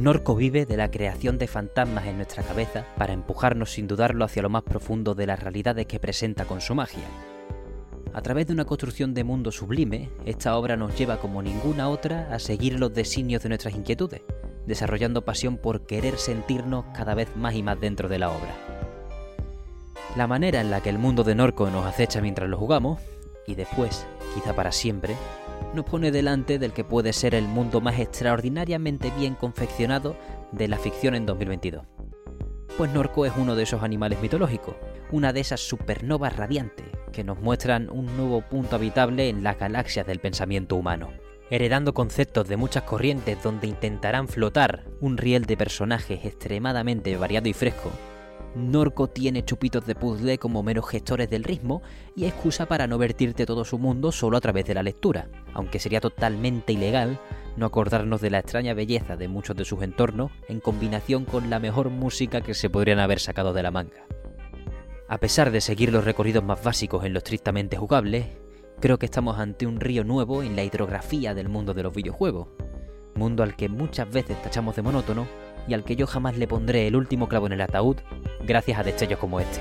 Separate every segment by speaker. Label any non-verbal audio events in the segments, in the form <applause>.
Speaker 1: Norco vive de la creación de fantasmas en nuestra cabeza para empujarnos sin dudarlo hacia lo más profundo de las realidades que presenta con su magia. A través de una construcción de mundo sublime, esta obra nos lleva como ninguna otra a seguir los designios de nuestras inquietudes, desarrollando pasión por querer sentirnos cada vez más y más dentro de la obra. La manera en la que el mundo de Norco nos acecha mientras lo jugamos, y después, quizá para siempre, nos pone delante del que puede ser el mundo más extraordinariamente bien confeccionado de la ficción en 2022. Pues Norco es uno de esos animales mitológicos, una de esas supernovas radiantes que nos muestran un nuevo punto habitable en las galaxias del pensamiento humano, heredando conceptos de muchas corrientes donde intentarán flotar un riel de personajes extremadamente variado y fresco Norco tiene chupitos de puzzle como meros gestores del ritmo y excusa para no vertirte todo su mundo solo a través de la lectura, aunque sería totalmente ilegal no acordarnos de la extraña belleza de muchos de sus entornos en combinación con la mejor música que se podrían haber sacado de la manga. A pesar de seguir los recorridos más básicos en lo estrictamente jugables, creo que estamos ante un río nuevo en la hidrografía del mundo de los videojuegos, mundo al que muchas veces tachamos de monótono y al que yo jamás le pondré el último clavo en el ataúd gracias a destellos como este.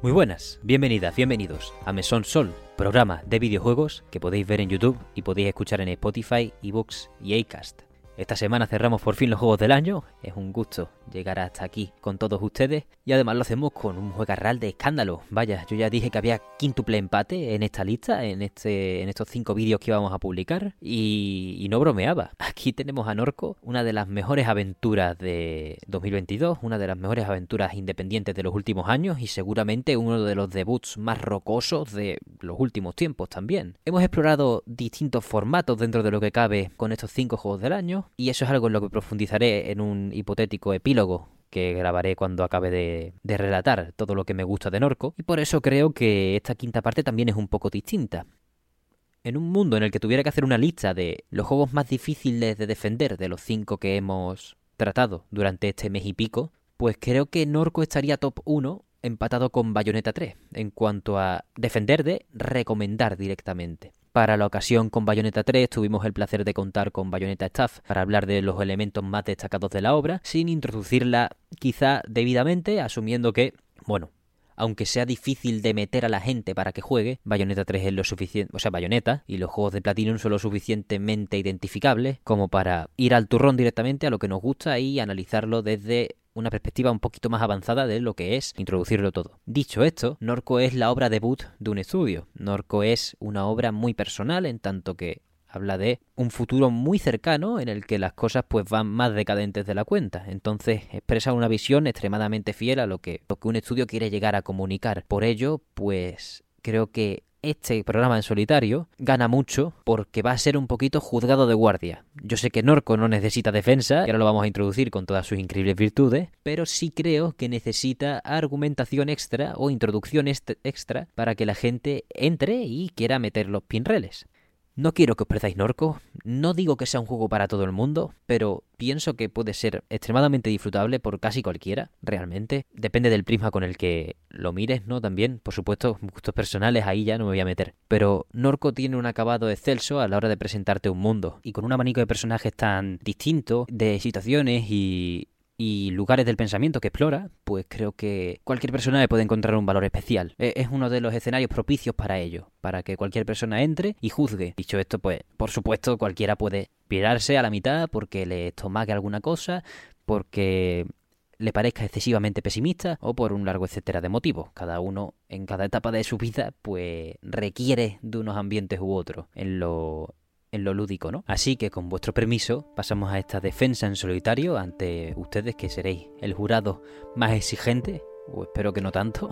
Speaker 1: Muy buenas, bienvenidas, bienvenidos a Mesón Sol, programa de videojuegos que podéis ver en YouTube y podéis escuchar en Spotify, eBooks y Acast. Esta semana cerramos por fin los juegos del año. Es un gusto llegar hasta aquí con todos ustedes. Y además lo hacemos con un juegarral de escándalo. Vaya, yo ya dije que había quíntuple empate en esta lista, en, este, en estos cinco vídeos que íbamos a publicar. Y, y no bromeaba. <laughs> Aquí tenemos a Norco, una de las mejores aventuras de 2022, una de las mejores aventuras independientes de los últimos años y seguramente uno de los debuts más rocosos de los últimos tiempos también. Hemos explorado distintos formatos dentro de lo que cabe con estos cinco juegos del año y eso es algo en lo que profundizaré en un hipotético epílogo que grabaré cuando acabe de, relatar todo lo que me gusta de Norco, y por eso creo que esta quinta parte también es un poco distinta. En un mundo en el que tuviera que hacer una lista de los juegos más difíciles de defender de los cinco que hemos tratado durante este mes y pico, pues creo que Norco estaría top 1 empatado con Bayonetta 3 en cuanto a defender de recomendar directamente. Para la ocasión con Bayonetta 3 tuvimos el placer de contar con Bayonetta Staff para hablar de los elementos más destacados de la obra, sin introducirla quizá debidamente, asumiendo que, bueno, aunque sea difícil de meter a la gente para que juegue, Bayonetta 3 es lo suficiente, o sea, Bayonetta y los juegos de Platinum son lo suficientemente identificables como para ir al turrón directamente a lo que nos gusta y analizarlo desde una perspectiva un poquito más avanzada de lo que es introducirlo todo. Dicho esto, Norco es la obra debut de un estudio. Norco es una obra muy personal en tanto que habla de un futuro muy cercano en el que las cosas pues van más decadentes de la cuenta. Entonces expresa una visión extremadamente fiel a lo que, lo que un estudio quiere llegar a comunicar. Por ello, pues creo que este programa en solitario gana mucho porque va a ser un poquito juzgado de guardia. Yo sé que Norco no necesita defensa, que ahora lo vamos a introducir con todas sus increíbles virtudes, pero sí creo que necesita argumentación extra o introducción extra para que la gente entre y quiera meter los pinreles. No quiero que os perdáis Norco, no digo que sea un juego para todo el mundo, pero pienso que puede ser extremadamente disfrutable por casi cualquiera, realmente. Depende del prisma con el que lo mires, ¿no? También, por supuesto, gustos personales ahí ya no me voy a meter. Pero Norco tiene un acabado excelso a la hora de presentarte un mundo, y con un abanico de personajes tan distinto, de situaciones y, y lugares del pensamiento que explora, pues creo que cualquier persona le puede encontrar un valor especial. E, es uno de los escenarios propicios para ello, para que cualquier persona entre y juzgue. Dicho esto, pues por supuesto cualquiera puede pirarse a la mitad porque le estomague alguna cosa, porque le parezca excesivamente pesimista o por un largo etcétera de motivos. Cada uno en cada etapa de su vida pues requiere de unos ambientes u otros. En lo en lo lúdico, ¿no? Así que con vuestro permiso pasamos a esta defensa en solitario ante ustedes que seréis el jurado más exigente, o espero que no tanto,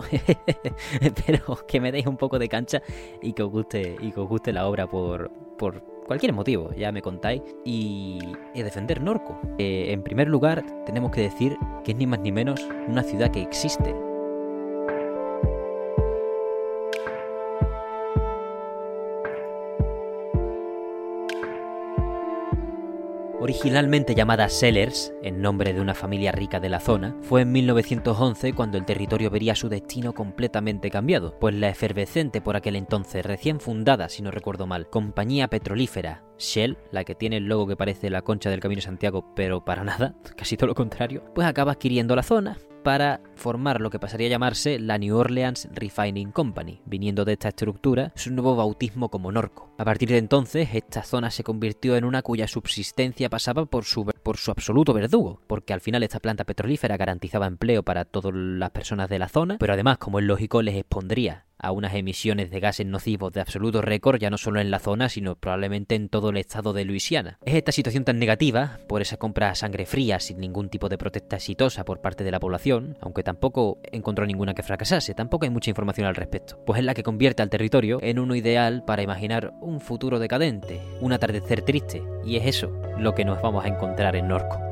Speaker 1: <laughs> pero que me deis un poco de cancha y que os guste, y que os guste la obra por, por cualquier motivo, ya me contáis, y, defender Norco. Eh, en primer lugar, tenemos que decir que es ni más ni menos una ciudad que existe, Originalmente llamada Sellers, en nombre de una familia rica de la zona, fue en 1911 cuando el territorio vería su destino completamente cambiado, pues la efervescente por aquel entonces recién fundada, si no recuerdo mal, compañía petrolífera Shell, la que tiene el logo que parece la concha del Camino Santiago, pero para nada, <laughs> casi todo lo contrario, pues acaba adquiriendo la zona, para formar lo que pasaría a llamarse la New Orleans Refining Company, viniendo de esta estructura su nuevo bautismo como Norco. A partir de entonces, esta zona se convirtió en una cuya subsistencia pasaba por su, por su absoluto verdugo, porque al final esta planta petrolífera garantizaba empleo para todas las personas de la zona, pero además, como es lógico, les expondría a unas emisiones de gases nocivos de absoluto récord ya no solo en la zona, sino probablemente en todo el estado de Luisiana. Es esta situación tan negativa, por esa compra a sangre fría sin ningún tipo de protesta exitosa por parte de la población, aunque tampoco encontró ninguna que fracasase, tampoco hay mucha información al respecto, pues es la que convierte al territorio en uno ideal para imaginar un futuro decadente, un atardecer triste, y es eso lo que nos vamos a encontrar en Norco.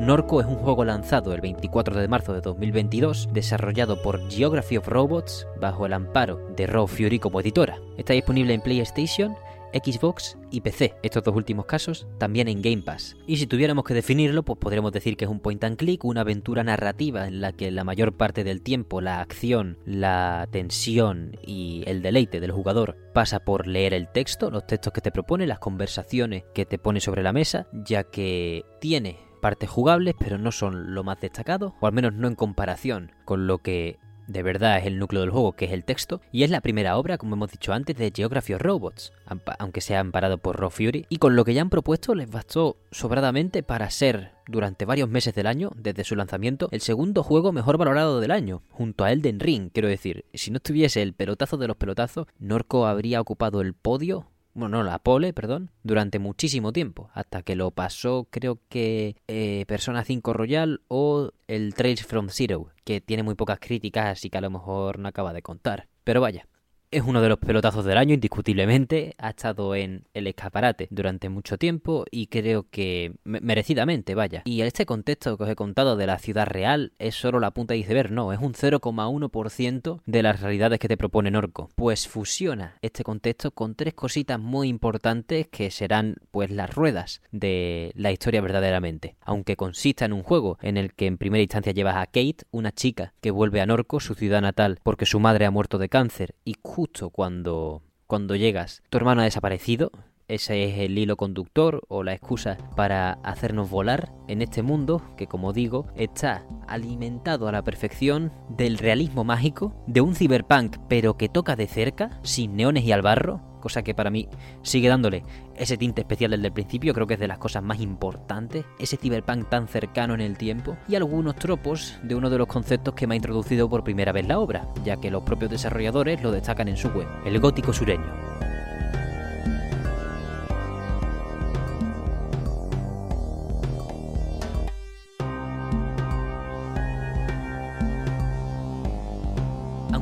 Speaker 1: Norco es un juego lanzado el 24 de marzo de 2022, desarrollado por Geography of Robots bajo el amparo de Raw Fury como editora. Está disponible en PlayStation, Xbox y PC, estos dos últimos casos también en Game Pass. Y si tuviéramos que definirlo, pues podríamos decir que es un point and click, una aventura narrativa en la que la mayor parte del tiempo la acción, la tensión y el deleite del jugador pasa por leer el texto, los textos que te propone, las conversaciones que te pone sobre la mesa, ya que tiene partes jugables, pero no son lo más destacado, o al menos no en comparación con lo que de verdad es el núcleo del juego, que es el texto, y es la primera obra, como hemos dicho antes, de Geography of Robots, aunque sea amparado por Raw Fury, y con lo que ya han propuesto les bastó sobradamente para ser, durante varios meses del año, desde su lanzamiento, el segundo juego mejor valorado del año, junto a Elden Ring, quiero decir, si no estuviese el pelotazo de los pelotazos, Norco habría ocupado el podio bueno, no, la pole, perdón, durante muchísimo tiempo, hasta que lo pasó creo que eh, Persona 5 Royal o el Trails from Zero, que tiene muy pocas críticas, así que a lo mejor no acaba de contar. Pero vaya, es uno de los pelotazos del año, indiscutiblemente. Ha estado en el escaparate durante mucho tiempo y creo que merecidamente, vaya. Y este contexto que os he contado de la ciudad real es solo la punta de iceberg, no, es un 0,1% de las realidades que te propone Norco. Pues fusiona este contexto con tres cositas muy importantes que serán pues las ruedas de la historia verdaderamente. Aunque consista en un juego en el que en primera instancia llevas a Kate, una chica que vuelve a Norco, su ciudad natal, porque su madre ha muerto de cáncer y justo cuando, cuando llegas, tu hermano ha desaparecido. Ese es el hilo conductor o la excusa para hacernos volar en este mundo que, como digo, está alimentado a la perfección del realismo mágico, de un cyberpunk pero que toca de cerca, sin neones y al barro, cosa que para mí sigue dándole ese tinte especial desde el principio, creo que es de las cosas más importantes, ese cyberpunk tan cercano en el tiempo, y algunos tropos de uno de los conceptos que me ha introducido por primera vez la obra, ya que los propios desarrolladores lo destacan en su web, el gótico sureño.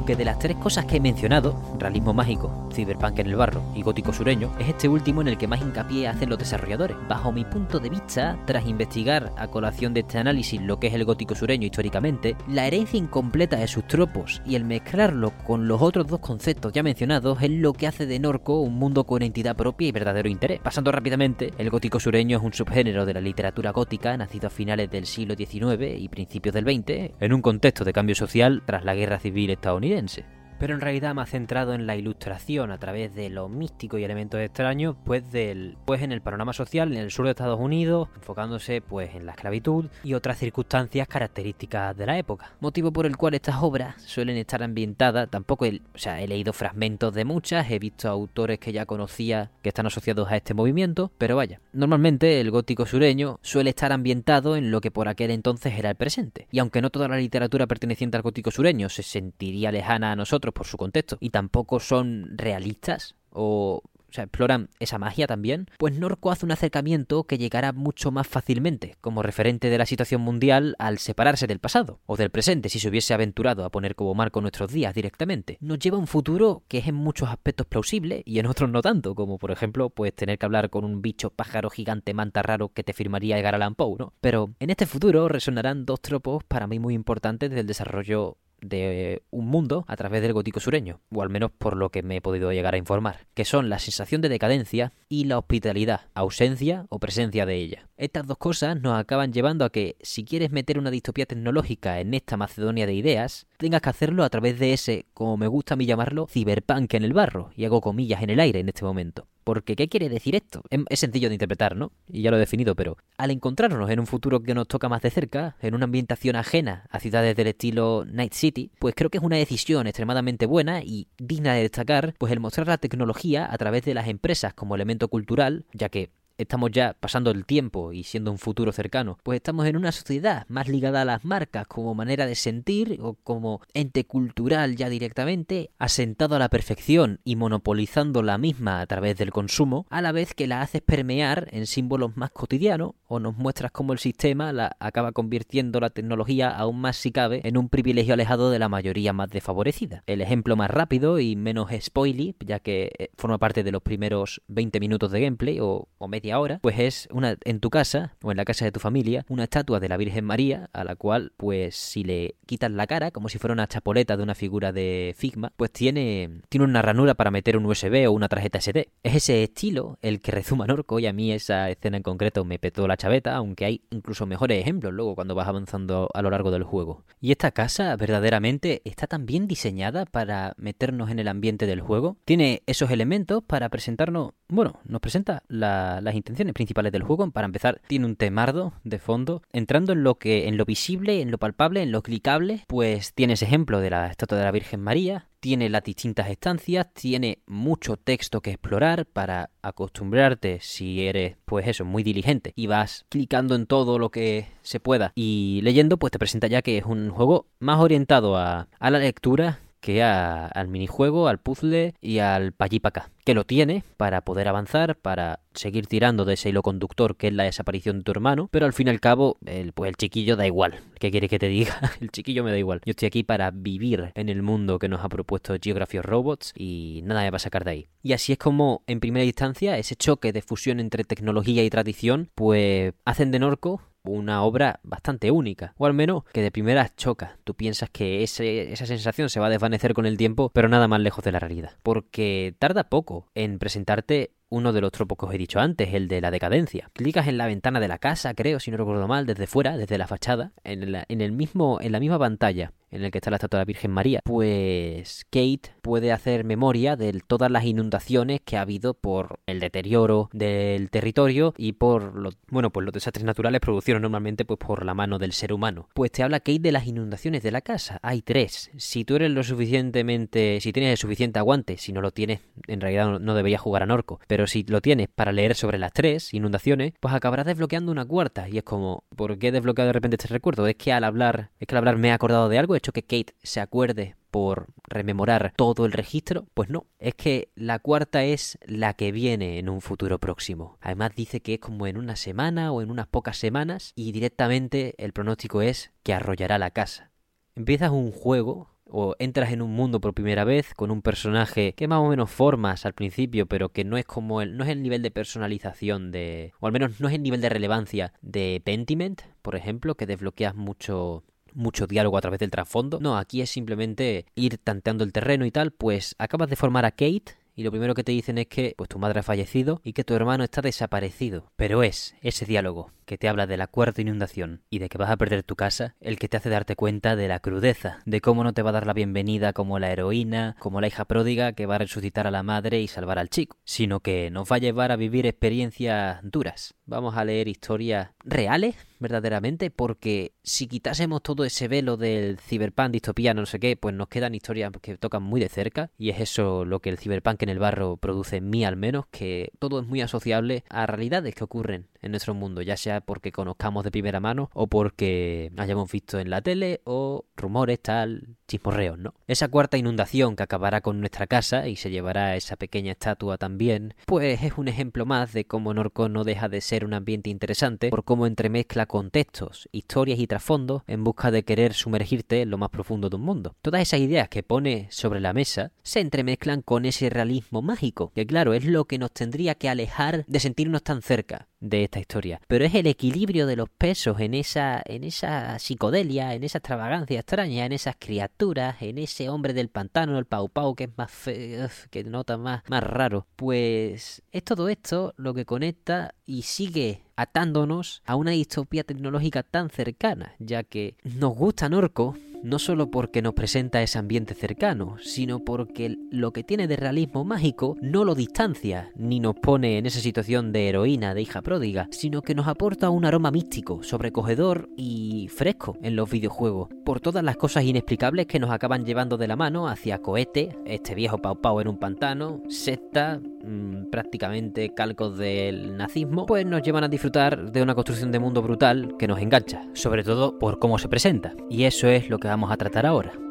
Speaker 1: Que de las tres cosas que he mencionado, realismo mágico, cyberpunk en el barro y gótico sureño, es este último en el que más hincapié hacen los desarrolladores. Bajo mi punto de vista, tras investigar a colación de este análisis lo que es el gótico sureño históricamente, la herencia incompleta de sus tropos y el mezclarlo con los otros dos conceptos ya mencionados es lo que hace de Norco un mundo con entidad propia y verdadero interés. Pasando rápidamente, el gótico sureño es un subgénero de la literatura gótica nacido a finales del siglo XIX y principios del XX, en un contexto de cambio social tras la guerra civil estadounidense Firenze pero en realidad más centrado en la ilustración a través de lo místico y elementos extraños, pues del pues en el panorama social en el sur de Estados Unidos, enfocándose pues en la esclavitud y otras circunstancias características de la época. Motivo por el cual estas obras suelen estar ambientadas, tampoco he, o sea, he leído fragmentos de muchas, he visto autores que ya conocía que están asociados a este movimiento, pero vaya, normalmente el gótico sureño suele estar ambientado en lo que por aquel entonces era el presente. Y aunque no toda la literatura perteneciente al gótico sureño se sentiría lejana a nosotros por su contexto y tampoco son realistas o o sea, exploran esa magia también, pues Norco hace un acercamiento que llegará mucho más fácilmente, como referente de la situación mundial al separarse del pasado, o del presente si se hubiese aventurado a poner como marco nuestros días directamente. Nos lleva a un futuro que es en muchos aspectos plausible y en otros no tanto, como por ejemplo, pues tener que hablar con un bicho pájaro gigante manta raro que te firmaría Edgar Allan Poe, ¿no? Pero en este futuro resonarán dos tropos para mí muy importantes del desarrollo de un mundo a través del gótico sureño, o al menos por lo que me he podido llegar a informar, que son la sensación de decadencia y la hospitalidad, ausencia o presencia de ella. Estas dos cosas nos acaban llevando a que si quieres meter una distopía tecnológica en esta Macedonia de ideas, tengas que hacerlo a través de ese, como me gusta a mí llamarlo, ciberpunk en el barro, y hago comillas en el aire en este momento. Porque, ¿qué quiere decir esto? Es sencillo de interpretar, ¿no? Y ya lo he definido, pero al encontrarnos en un futuro que nos toca más de cerca, en una ambientación ajena a ciudades del estilo Night City, pues creo que es una decisión extremadamente buena y digna de destacar, pues el mostrar la tecnología a través de las empresas como elemento cultural, ya que estamos ya pasando el tiempo y siendo un futuro cercano, pues estamos en una sociedad más ligada a las marcas como manera de sentir o como ente cultural ya directamente, asentado a la perfección y monopolizando la misma a través del consumo, a la vez que la haces permear en símbolos más cotidianos o nos muestras cómo el sistema la acaba convirtiendo la tecnología aún más si cabe en un privilegio alejado de la mayoría más desfavorecida. El ejemplo más rápido y menos spoily, ya que eh, forma parte de los primeros 20 minutos de gameplay o, o media ahora, pues es una en tu casa o en la casa de tu familia una estatua de la Virgen María a la cual pues si le quitas la cara como si fuera una chapoleta de una figura de Figma, pues tiene tiene una ranura para meter un USB o una tarjeta SD. Es ese estilo el que rezuma Norco y a mí esa escena en concreto me petó la chaveta, aunque hay incluso mejores ejemplos luego cuando vas avanzando a lo largo del juego. Y esta casa verdaderamente está tan bien diseñada para meternos en el ambiente del juego. Tiene esos elementos para presentarnos, bueno, nos presenta la, las intenciones principales del juego. Para empezar, tiene un temardo de fondo, entrando en lo que, en lo visible, en lo palpable, en lo clicable, pues tienes ejemplo de la estatua de la Virgen María, tiene las distintas estancias, tiene mucho texto que explorar para acostumbrarte si eres, pues eso, muy diligente y vas clicando en todo lo que se pueda. Y leyendo, pues te presenta ya que es un juego más orientado a, a la lectura que al minijuego, al puzzle y al acá que lo tiene para poder avanzar, para seguir tirando de ese hilo conductor que es la desaparición de tu hermano, pero al fin y al cabo, el, pues el chiquillo da igual. ¿Qué quiere que te diga? <laughs> el chiquillo me da igual. Yo estoy aquí para vivir en el mundo que nos ha propuesto Geography of Robots y nada me va a sacar de ahí. Y así es como, en primera instancia, ese choque de fusión entre tecnología y tradición, pues hacen de Norco una obra bastante única, o al menos que de primera choca. Tú piensas que esa sensación se va a desvanecer con el tiempo, pero nada más lejos de la realidad. Porque tarda poco en presentarte uno de los tropos que os he dicho antes, el de la decadencia. Clicas en la ventana de la casa, creo, si no recuerdo mal, desde fuera, desde la fachada, en, en el mismo, en la misma pantalla en el que está la estatua de la Virgen María, pues Kate puede hacer memoria de todas las inundaciones que ha habido por el deterioro del territorio y por los, bueno, pues los desastres naturales producidos normalmente pues por la mano del ser humano. Pues te habla Kate de las inundaciones de la casa. Hay tres. Si tú eres lo suficientemente, si tienes el suficiente aguante, si no lo tienes, en realidad no deberías jugar a Norco, pero si lo tienes para leer sobre las tres inundaciones, pues acabarás desbloqueando una cuarta y es como, ¿por qué he desbloqueado de repente este recuerdo? Es que al hablar, es que al hablar me he acordado de algo, he hecho que Kate se acuerde por rememorar todo el registro? Pues no, es que la cuarta es la que viene en un futuro próximo. Además dice que es como en una semana o en unas pocas semanas y directamente el pronóstico es que arrollará la casa. Empiezas un juego o entras en un mundo por primera vez con un personaje que más o menos formas al principio, pero que no es como el, no es el nivel de personalización de, o al menos no es el nivel de relevancia de Pentiment, por ejemplo, que desbloqueas mucho mucho diálogo a través del trasfondo. No, aquí es simplemente ir tanteando el terreno y tal, pues acabas de formar a Kate y lo primero que te dicen es que pues tu madre ha fallecido y que tu hermano está desaparecido. Pero es ese diálogo que te habla de la cuarta inundación y de que vas a perder tu casa el que te hace darte cuenta de la crudeza, de cómo no te va a dar la bienvenida como la heroína, como la hija pródiga que va a resucitar a la madre y salvar al chico, sino que nos va a llevar a vivir experiencias duras. Vamos a leer historias reales, verdaderamente, porque si quitásemos todo ese velo del ciberpunk, distopía, no sé qué, pues nos quedan historias que tocan muy de cerca y es eso lo que el ciberpunk en el barro produce en mí al menos, que todo es muy asociable a realidades que ocurren en nuestro mundo, ya sea porque conozcamos de primera mano o porque hayamos visto en la tele o rumores tal, chismorreos, ¿no? Esa cuarta inundación que acabará con nuestra casa y se llevará esa pequeña estatua también, pues es un ejemplo más de cómo Norco no deja de ser un ambiente interesante por cómo entremezcla contextos, historias y trasfondos en busca de querer sumergirte en lo más profundo de un mundo. Todas esas ideas que pone sobre la mesa se entremezclan con ese realismo mágico, que claro, es lo que nos tendría que alejar de sentirnos tan cerca de esta historia. Pero es el equilibrio de los pesos en esa, en esa psicodelia, en esa extravagancia extraña, en esas criaturas, en ese hombre del pantano, el Pau Pau, que es más feo, que nota más, más raro. Pues es todo esto lo que conecta y sigue atándonos a una distopía tecnológica tan cercana, ya que nos gusta Norco no solo porque nos presenta ese ambiente cercano, sino porque lo que tiene de realismo mágico no lo distancia, ni nos pone en esa situación de heroína, de hija pródiga, sino que nos aporta un aroma místico, sobrecogedor y fresco en los videojuegos, por todas las cosas inexplicables que nos acaban llevando de la mano hacia Cohete, este viejo Pau Pau en un pantano, secta, mmm, prácticamente calcos del nazismo, pues nos llevan a disfrutar de una construcción de mundo brutal que nos engancha, sobre todo por cómo se presenta. Y eso es lo que vamos a tratar ahora.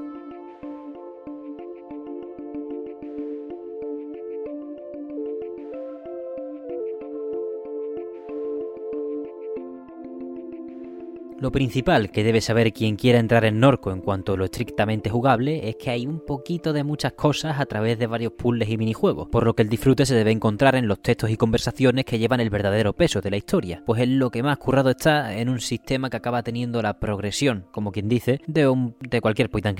Speaker 1: Lo principal que debe saber quien quiera entrar en Norco en cuanto a lo estrictamente jugable es que hay un poquito de muchas cosas a través de varios puzzles y minijuegos, por lo que el disfrute se debe encontrar en los textos y conversaciones que llevan el verdadero peso de la historia, pues es lo que más currado está en un sistema que acaba teniendo la progresión, como quien dice, de, un, de cualquier point and.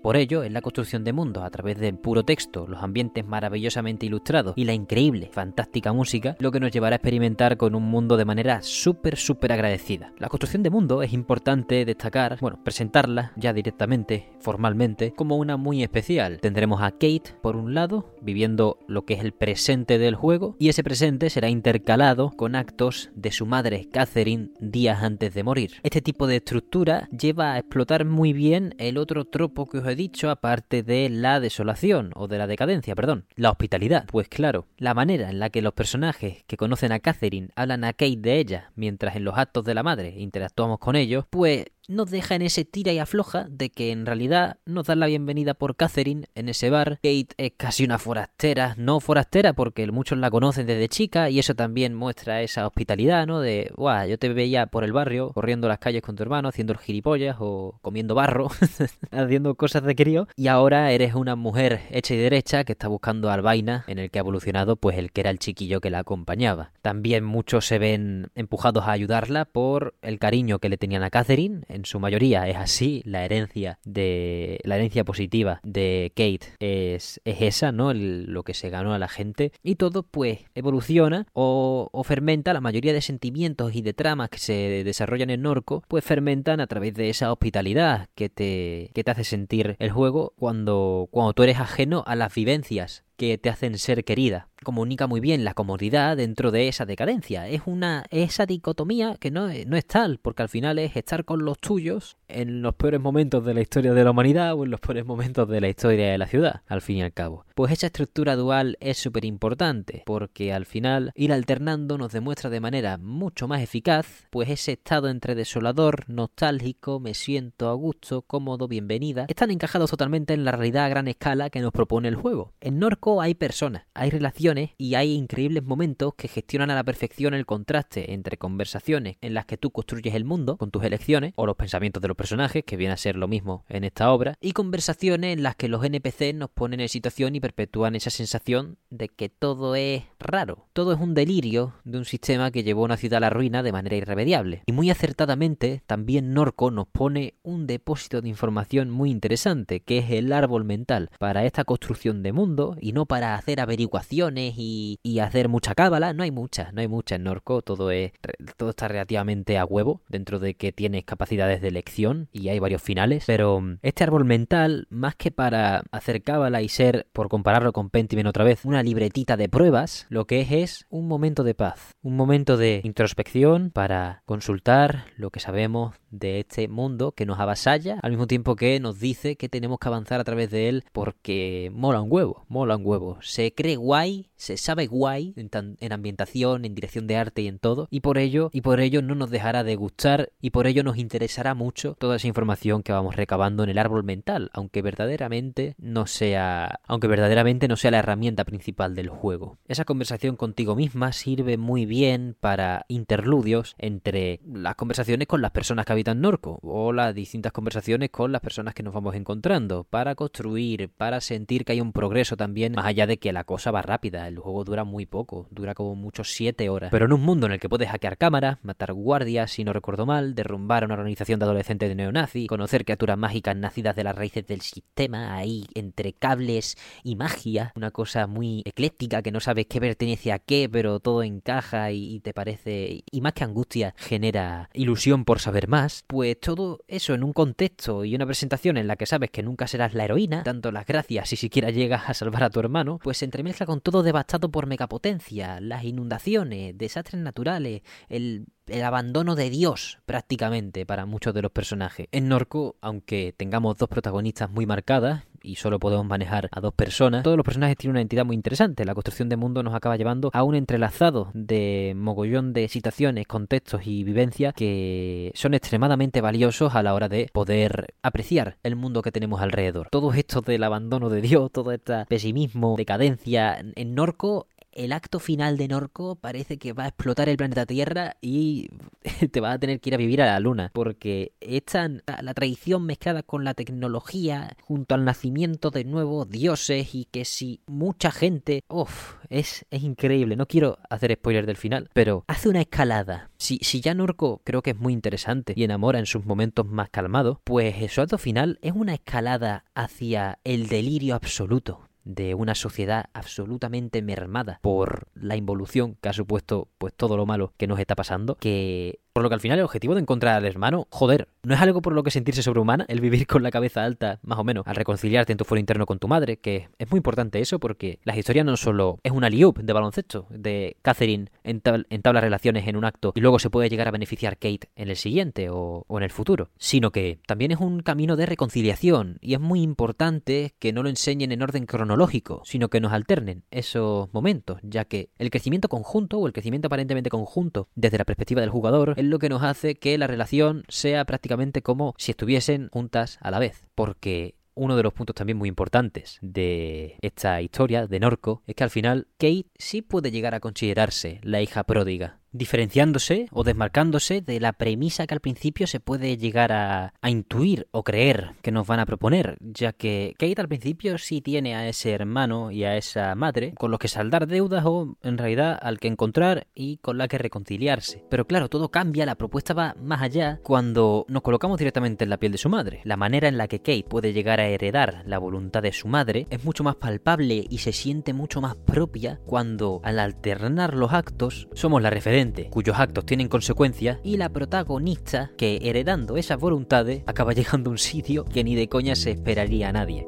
Speaker 1: Por ello, es la construcción de mundos a través del puro texto, los ambientes maravillosamente ilustrados y la increíble, fantástica música, lo que nos llevará a experimentar con un mundo de manera súper, súper agradecida. La construcción de mundo es importante destacar, bueno, presentarla ya directamente, formalmente, como una muy especial. Tendremos a Kate, por un lado, viviendo lo que es el presente del juego, y ese presente será intercalado con actos de su madre, Catherine, días antes de morir. Este tipo de estructura lleva a explotar muy bien el otro tropo que os he dicho, aparte de la desolación, o de la decadencia, perdón, la hospitalidad. Pues claro, la manera en la que los personajes que conocen a Catherine hablan a Kate de ella, mientras en los actos de la madre interactuamos con ellos, pues nos deja en ese tira y afloja de que en realidad nos dan la bienvenida por Catherine en ese bar. Kate es casi una forastera, no forastera porque muchos la conocen desde chica y eso también muestra esa hospitalidad, ¿no? De, guau, yo te veía por el barrio, corriendo las calles con tu hermano, haciendo el gilipollas o comiendo barro, <laughs> haciendo cosas de crío y ahora eres una mujer hecha y derecha que está buscando al vaina en el que ha evolucionado pues el que era el chiquillo que la acompañaba. También muchos se ven empujados a ayudarla por el cariño que le tenían a Catherine en su mayoría es así, la herencia de la herencia positiva de Kate es, es esa, ¿no? lo que se ganó a la gente y todo pues evoluciona o, o, fermenta la mayoría de sentimientos y de tramas que se desarrollan en Norco, pues fermentan a través de esa hospitalidad que te, que te hace sentir el juego cuando, cuando tú eres ajeno a las vivencias que te hacen ser querida. Comunica muy bien la comodidad dentro de esa decadencia. Es una esa dicotomía que no, no es tal, porque al final es estar con los tuyos en los peores momentos de la historia de la humanidad o en los peores momentos de la historia de la ciudad, al fin y al cabo. Pues esa estructura dual es súper importante, porque al final ir alternando nos demuestra de manera mucho más eficaz, pues ese estado entre desolador, nostálgico, me siento a gusto, cómodo, bienvenida, están encajados totalmente en la realidad a gran escala que nos propone el juego. En Norco hay personas, hay relaciones y hay increíbles momentos que gestionan a la perfección el contraste entre conversaciones en las que tú construyes el mundo con tus elecciones o los pensamientos de los personajes, que viene a ser lo mismo en esta obra, y conversaciones en las que los NPC nos ponen en situación y perpetúan esa sensación de que todo es raro, todo es un delirio de un sistema que llevó a una ciudad a la ruina de manera irremediable. Y muy acertadamente también Norco nos pone un depósito de información muy interesante, que es el árbol mental, para esta construcción de mundo y no para hacer averiguaciones y, y hacer mucha cábala, no hay mucha, no hay mucha en Norco, todo es todo está relativamente a huevo dentro de que tienes capacidades de elección y hay varios finales, pero mm, este árbol mental más que para hacer cábala y ser por compararlo con Pentiment otra vez, una libretita de pruebas, lo que es es un momento de paz, un momento de introspección para consultar lo que sabemos de este mundo que nos avasalla, al mismo tiempo que nos dice que tenemos que avanzar a través de él porque mola un huevo, mola un huevo. Se cree guay, se sabe guay en, en ambientación, en dirección de arte y en todo, y por ello, y por ello no nos dejará de gustar y por ello nos interesará mucho toda esa información que vamos recabando en el árbol mental, aunque verdaderamente no sea, aunque verdaderamente no sea la herramienta principal del juego. Esa conversación contigo misma sirve muy bien para interludios entre las conversaciones con las personas que habitan Norco o las distintas conversaciones con las personas que nos vamos encontrando para construir, para sentir que hay un progreso también, más allá de que la cosa va rápida. El juego dura muy poco, dura como mucho 7 horas. Pero en un mundo en el que puedes hackear cámaras, matar guardias, si no recuerdo mal, derrumbar a una organización de adolescentes de neonazi, conocer criaturas mágicas nacidas de las raíces del sistema, ahí entre cables y magia, una cosa muy ecléctica que no sabes qué pertenece a qué, pero todo encaja y te parece, y más que angustia, genera ilusión por saber más, pues todo eso en un contexto y una presentación en la que sabes que nunca serás la heroína, dando las gracias si siquiera llegas a salvar a tu hermano, pues se entremezcla con todo devastado por megapotencia, las inundaciones, desastres naturales, el el abandono de Dios prácticamente para muchos de los personajes. En Norco, aunque tengamos dos protagonistas muy marcadas y solo podemos manejar a dos personas, todos los personajes tienen una entidad muy interesante. La construcción de mundo nos acaba llevando a un entrelazado de mogollón de situaciones, contextos y vivencias que son extremadamente valiosos a la hora de poder apreciar el mundo que tenemos alrededor. Todo esto del abandono de Dios, todo este pesimismo, decadencia en Norco el acto final de Norco parece que va a explotar el planeta Tierra y <laughs> te vas a tener que ir a vivir a la Luna. Porque esta, la tradición mezclada con la tecnología, junto al nacimiento de nuevos dioses y que si mucha gente... Uff, es, es increíble. No quiero hacer spoiler del final, pero hace una escalada. Si, si ya Norco creo que es muy interesante y enamora en sus momentos más calmados, pues su acto final es una escalada hacia el delirio absoluto de una sociedad absolutamente mermada por la involución que ha supuesto pues todo lo malo que nos está pasando que por lo que al final el objetivo de encontrar al hermano, joder, no es algo por lo que sentirse sobrehumana, el vivir con la cabeza alta, más o menos, al reconciliarte en tu foro interno con tu madre, que es muy importante eso porque las historias no solo es una liup de baloncesto, de Catherine entabla relaciones en un acto y luego se puede llegar a beneficiar Kate en el siguiente o, o en el futuro, sino que también es un camino de reconciliación y es muy importante que no lo enseñen en orden cronológico, sino que nos alternen esos momentos, ya que el crecimiento conjunto o el crecimiento aparentemente conjunto desde la perspectiva del jugador es lo que nos hace que la relación sea prácticamente como si estuviesen juntas a la vez. Porque uno de los puntos también muy importantes de esta historia de Norco es que al final Kate sí puede llegar a considerarse la hija pródiga diferenciándose o desmarcándose de la premisa que al principio se puede llegar a, intuir o creer que nos van a proponer, ya que Kate al principio sí tiene a ese hermano y a esa madre con los que saldar deudas o en realidad al que encontrar y con la que reconciliarse. Pero claro, todo cambia, la propuesta va más allá cuando nos colocamos directamente en la piel de su madre. La manera en la que Kate puede llegar a heredar la voluntad de su madre es mucho más palpable y se siente mucho más propia cuando al alternar los actos somos la referencia cuyos actos tienen consecuencias, y la protagonista que, heredando esas voluntades, acaba llegando a un sitio que ni de coña se esperaría a nadie.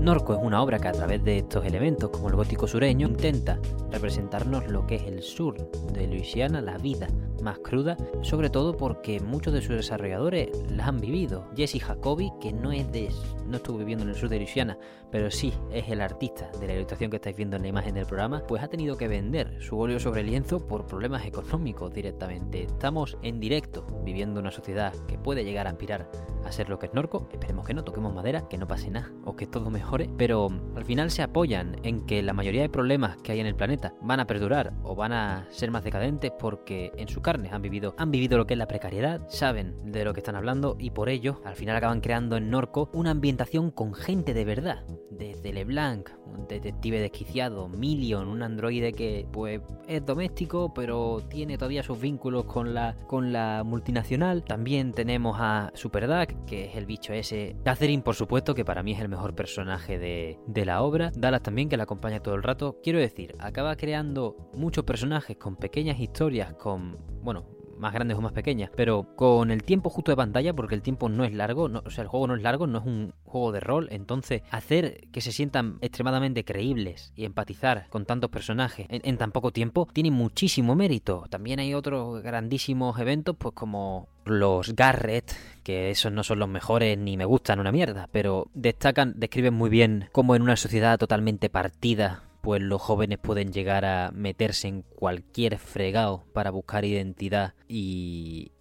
Speaker 1: Norco es una obra que a través de estos elementos, como el gótico sureño, intenta representarnos lo que es el sur de Luisiana, la vida más cruda, sobre todo porque muchos de sus desarrolladores las han vivido. Jesse Jacobi, que no es de no estuvo viviendo en el sur de Luisiana, pero sí es el artista de la ilustración que estáis viendo en la imagen del programa, pues ha tenido que vender su óleo sobre lienzo por problemas económicos directamente. Estamos en directo viviendo una sociedad que puede llegar a aspirar a ser lo que es Norco. Esperemos que no toquemos madera, que no pase nada o que todo mejore, pero al final se apoyan en que la mayoría de problemas que hay en el planeta van a perdurar o van a ser más decadentes porque en su han vivido, han vivido lo que es la precariedad, saben de lo que están hablando y por ello al final acaban creando en Norco un ambientación con gente de verdad, desde LeBlanc, un detective desquiciado, Million, un androide que pues es doméstico pero tiene todavía sus vínculos con la, con la multinacional. También tenemos a Super Duck, que es el bicho ese. Catherine, por supuesto, que para mí es el mejor personaje de, de la obra. Dallas también, que la acompaña todo el rato. Quiero decir, acaba creando muchos personajes con pequeñas historias, con, bueno, más grandes o más pequeñas, pero con el tiempo justo de pantalla, porque el tiempo no es largo, o sea, el juego no es largo, no es un juego de rol, entonces hacer que se sientan extremadamente creíbles y empatizar con tantos personajes en, tan poco tiempo tiene muchísimo mérito. También hay otros grandísimos eventos, pues como los Garrett, que esos no son los mejores ni me gustan una mierda, pero destacan, describen muy bien cómo en una sociedad totalmente partida pues los jóvenes pueden llegar a meterse en cualquier fregado para buscar identidad y,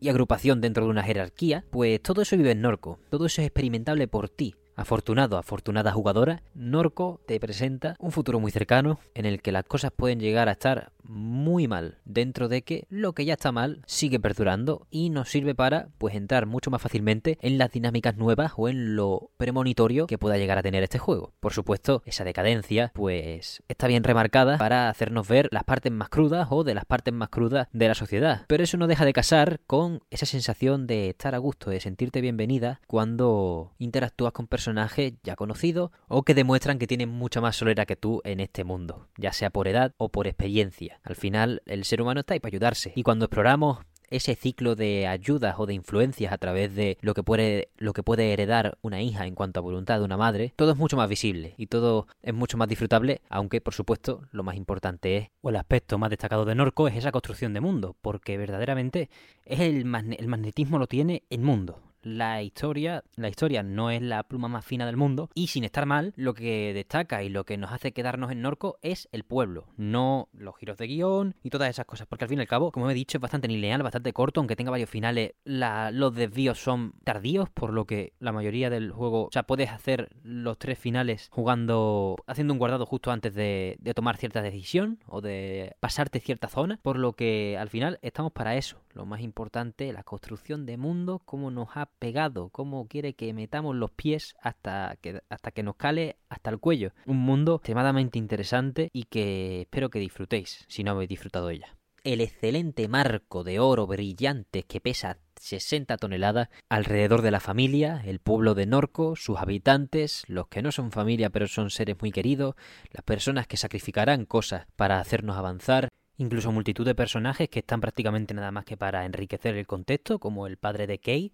Speaker 1: y agrupación dentro de una jerarquía, pues todo eso vive en Norco, todo eso es experimentable por ti. Afortunado, afortunada jugadora, Norco te presenta un futuro muy cercano en el que las cosas pueden llegar a estar muy mal, dentro de que lo que ya está mal sigue perdurando y nos sirve para pues entrar mucho más fácilmente en las dinámicas nuevas o en lo premonitorio que pueda llegar a tener este juego. Por supuesto, esa decadencia pues está bien remarcada para hacernos ver las partes más crudas o de las partes más crudas de la sociedad, pero eso no deja de casar con esa sensación de estar a gusto, de sentirte bienvenida cuando interactúas con personajes ya conocidos o que demuestran que tienen mucha más solera que tú en este mundo, ya sea por edad o por experiencia. Al final, el ser humano está ahí para ayudarse. Y cuando exploramos ese ciclo de ayudas o de influencias a través de lo que puede lo que puede heredar una hija en cuanto a voluntad de una madre, todo es mucho más visible y todo es mucho más disfrutable, aunque por supuesto lo más importante es o el aspecto más destacado de Norco es esa construcción de mundo, porque verdaderamente el magnetismo lo tiene el mundo la historia, la historia no es la pluma más fina del mundo y sin estar mal, lo que destaca y lo que nos hace quedarnos en Norco es el pueblo, no los giros de guion y todas esas cosas, porque al fin y al cabo, como he dicho, es bastante lineal, bastante corto, aunque tenga varios finales, los desvíos son tardíos, por lo que la mayoría del juego, o sea, puedes hacer los tres finales jugando, haciendo un guardado justo antes de, de tomar cierta decisión o de pasarte cierta zona, por lo que al final estamos para eso, lo más importante, la construcción de mundo, cómo nos ha pegado, cómo quiere que metamos los pies hasta que, hasta que nos cale hasta el cuello. Un mundo extremadamente interesante y que espero que disfrutéis, si no habéis disfrutado ella. El excelente marco de oro brillante que pesa 60 toneladas alrededor de la familia, el pueblo de Norco, sus habitantes, los que no son familia pero son seres muy queridos, las personas que sacrificarán cosas para hacernos avanzar, incluso multitud de personajes que están prácticamente nada más que para enriquecer el contexto, como el padre de Kay.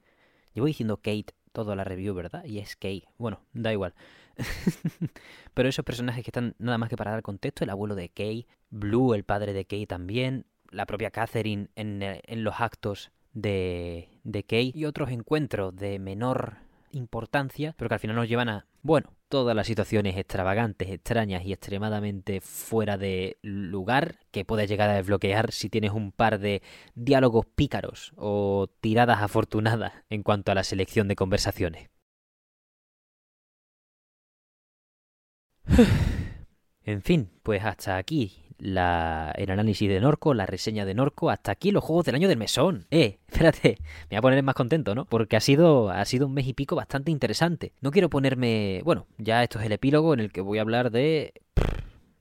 Speaker 1: Llevo diciendo Kate toda la review, ¿verdad? Y es Kay. Bueno, da igual. <laughs> Pero esos personajes que están nada más que para dar contexto, el abuelo de Kay, Blue, el padre de Kay también, la propia Catherine en, en los actos de, de Kay y otros encuentros de menor importancia, pero que al final nos llevan a, bueno, todas las situaciones extravagantes, extrañas y extremadamente fuera de lugar que puedes llegar a desbloquear si tienes un par de diálogos pícaros o tiradas afortunadas en cuanto a la selección de conversaciones. <sighs> en fin, pues hasta aquí la, el análisis de Norco, la reseña de Norco, hasta aquí los juegos del año del mesón. Eh, <laughs> espérate, me voy a poner más contento, ¿no? Porque ha sido, ha sido un mes y pico bastante interesante. No quiero ponerme, bueno, ya esto es el epílogo en el que voy a hablar de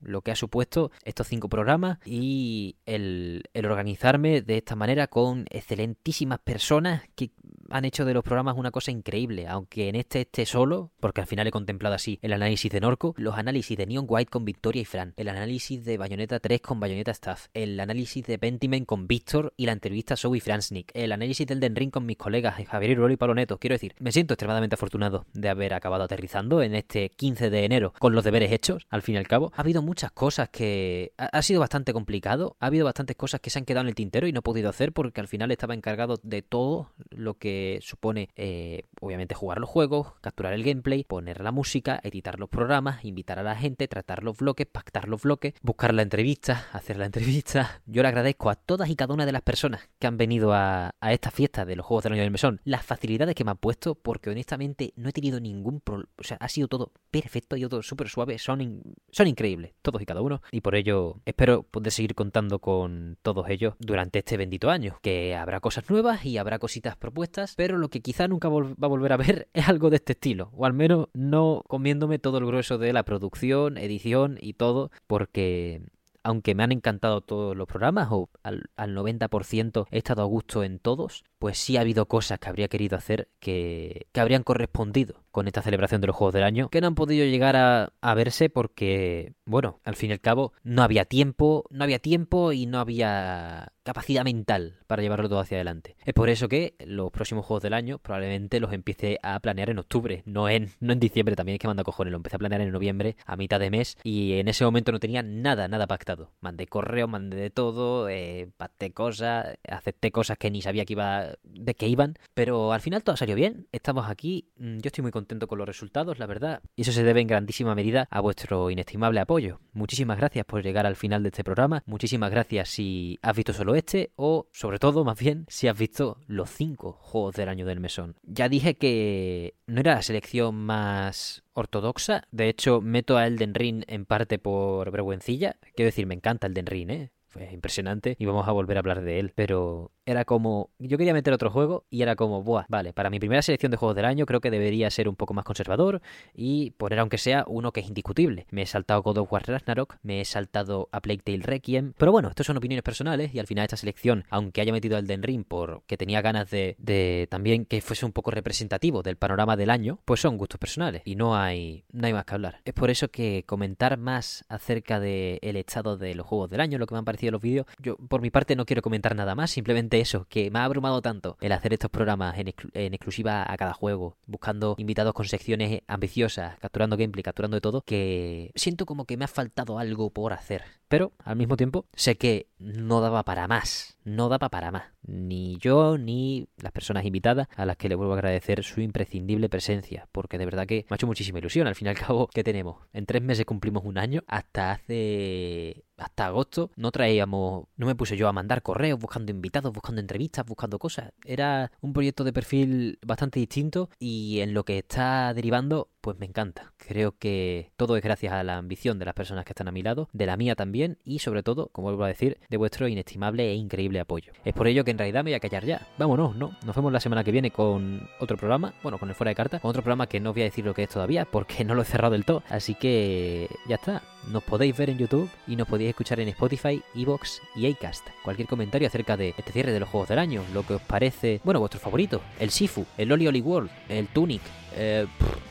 Speaker 1: lo que ha supuesto estos cinco programas y el, el, organizarme de esta manera con excelentísimas personas que han hecho de los programas una cosa increíble, aunque en este esté solo, porque al final he contemplado así el análisis de Norco, los análisis de Neon White con Victoria y Fran, el análisis de Bayonetta 3 con Bayonetta Staff, el análisis de Pentiment con Víctor y la entrevista a Zoe Fransnick, el análisis del Den Ring con mis colegas Javier Irolo y Paloneto. Quiero decir, me siento extremadamente afortunado de haber acabado aterrizando en este 15 de enero con los deberes hechos, al fin y al cabo. Ha habido muchas cosas que ha sido bastante complicado, ha habido bastantes cosas que se han quedado en el tintero y no he podido hacer porque al final estaba encargado de todo lo que supone, eh, obviamente, jugar los juegos, capturar el gameplay, poner la música, editar los programas, invitar a la gente, tratar los bloques, pactar los bloques, buscar la entrevista, <laughs> hacer la entrevista. Yo le agradezco a todas y cada una de las personas que han venido a, esta fiesta de los Juegos del Año del Mesón las facilidades que me han puesto, porque honestamente no he tenido ningún problema. O sea, ha sido todo perfecto, y todo súper suave, son, son increíbles, todos y cada uno. Y por ello espero poder seguir contando con todos ellos durante este bendito año, que habrá cosas nuevas y habrá cositas propuestas pero lo que quizá nunca va a volver a ver <laughs> es algo de este estilo, o al menos no comiéndome todo el grueso de la producción, edición y todo, porque aunque me han encantado todos los programas, o al, al 90% he estado a gusto en todos, pues sí ha habido cosas que habría querido hacer que, que habrían correspondido con esta celebración de los Juegos del Año, que no han podido llegar a, a, verse porque, bueno, al fin y al cabo no había tiempo, no había tiempo y no había capacidad mental para llevarlo todo hacia adelante. Es por eso que los próximos Juegos del Año probablemente los empiece a planear en octubre, no en, no en diciembre, también es que manda cojones, lo empecé a planear en noviembre, a mitad de mes, y en ese momento no tenía nada, nada pactado. Mandé correo, mandé de todo, eh, pacté cosas, acepté cosas que ni sabía que iba de qué iban, pero al final todo salió bien. Estamos aquí, mm, yo estoy muy contento con los resultados, la verdad, y eso se debe en grandísima medida a vuestro inestimable apoyo. Muchísimas gracias por llegar al final de este programa, muchísimas gracias si has visto solo este o sobre todo más bien si has visto los cinco juegos del año del mesón. Ya dije que no era la selección más ortodoxa, de hecho meto a Elden Ring en parte por vergüencilla, quiero decir, me encanta Elden Ring, ¿eh? Fue impresionante y vamos a volver a hablar de él, pero era como. Yo quería meter otro juego y era como, buah, vale, para mi primera selección de juegos del año creo que debería ser un poco más conservador y poner, aunque sea, uno que es indiscutible. Me he saltado God of War Ragnarok, me he saltado a Plague Tale Requiem, pero bueno, estos son opiniones personales y al final esta selección, aunque haya metido el Den Ring porque tenía ganas de, de también que fuese un poco representativo del panorama del año, pues son gustos personales y no hay, no hay más que hablar. Es por eso que comentar más acerca del el estado de los juegos del año, lo que me han parecido los vídeos, yo por mi parte no quiero comentar nada más, simplemente eso, que me ha abrumado tanto el hacer estos programas en, exclusiva a cada juego, buscando invitados con secciones ambiciosas, capturando gameplay, capturando de todo, que siento como que me ha faltado algo por hacer. Pero al mismo tiempo sé que no daba para más, no daba para más. Ni yo ni las personas invitadas a las que le vuelvo a agradecer su imprescindible presencia, porque de verdad que me ha hecho muchísima ilusión. Al fin y al cabo, ¿qué tenemos? En tres meses cumplimos un año, hasta hace hasta agosto no traíamos, no me puse yo a mandar correos buscando invitados, buscando entrevistas, buscando cosas. Era un proyecto de perfil bastante distinto y en lo que está derivando, pues me encanta. Creo que todo es gracias a la ambición de las personas que están a mi lado, de la mía también y sobre todo, como vuelvo a decir, de vuestro inestimable e increíble apoyo. Es por ello que en realidad me voy a callar ya. Vámonos, ¿no? Nos vemos la semana que viene con otro programa, bueno, con el fuera de carta, con otro programa que no voy a decir lo que es todavía porque <laughs> no lo he cerrado del todo. Así que ya está. Nos podéis ver en YouTube y nos podéis escuchar en Spotify, Evox y Acast. Cualquier comentario acerca de este cierre de los juegos del año, lo que os parece, bueno, vuestro favorito, el Sifu, el Oli Oli World, el Tunic, eh,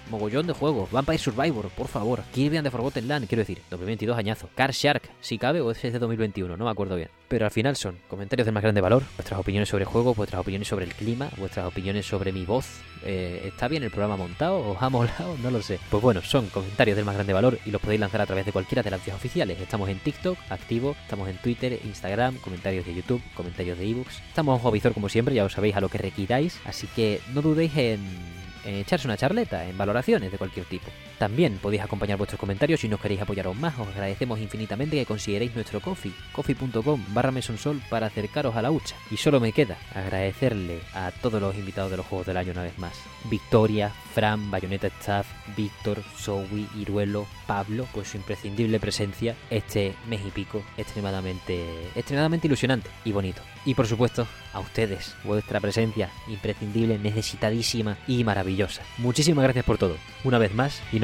Speaker 1: mogollón de juegos. Vampire Survivor, por favor. Kirby and the Forgotten Land, quiero decir, 2022 añazo. Car Shark, si cabe, o es de 2021, no me acuerdo bien. Pero al final son comentarios de más grande valor, vuestras opiniones sobre el juego, vuestras opiniones sobre el clima, vuestras opiniones sobre mi voz. Eh, ¿Está bien el programa montado? ¿Os ha molado? <laughs> No lo sé. Pues bueno, son comentarios del más grande valor y los podéis lanzar a través de cualquiera de las vías oficiales. Estamos en TikTok, activo, estamos en Twitter, Instagram, comentarios de YouTube, comentarios de ebooks. Estamos a visor como siempre, ya os sabéis a lo que requiráis, así que no dudéis en echarse una charleta, en valoraciones de cualquier tipo. También podéis acompañar vuestros comentarios si nos queréis apoyar aún más. Os agradecemos infinitamente que consideréis nuestro coffee, coffee.com barra mesonsol para acercaros a la hucha. Y solo me queda agradecerle a todos los invitados de los Juegos del Año una vez más. Victoria, Fran, Bayonetta Staff, Víctor, Zoe, Iruelo, Pablo, por su imprescindible presencia este mes y pico extremadamente, extremadamente ilusionante y bonito. Y por supuesto, a ustedes, vuestra presencia imprescindible, necesitadísima y maravillosa. Muchísimas gracias por todo, una vez más, y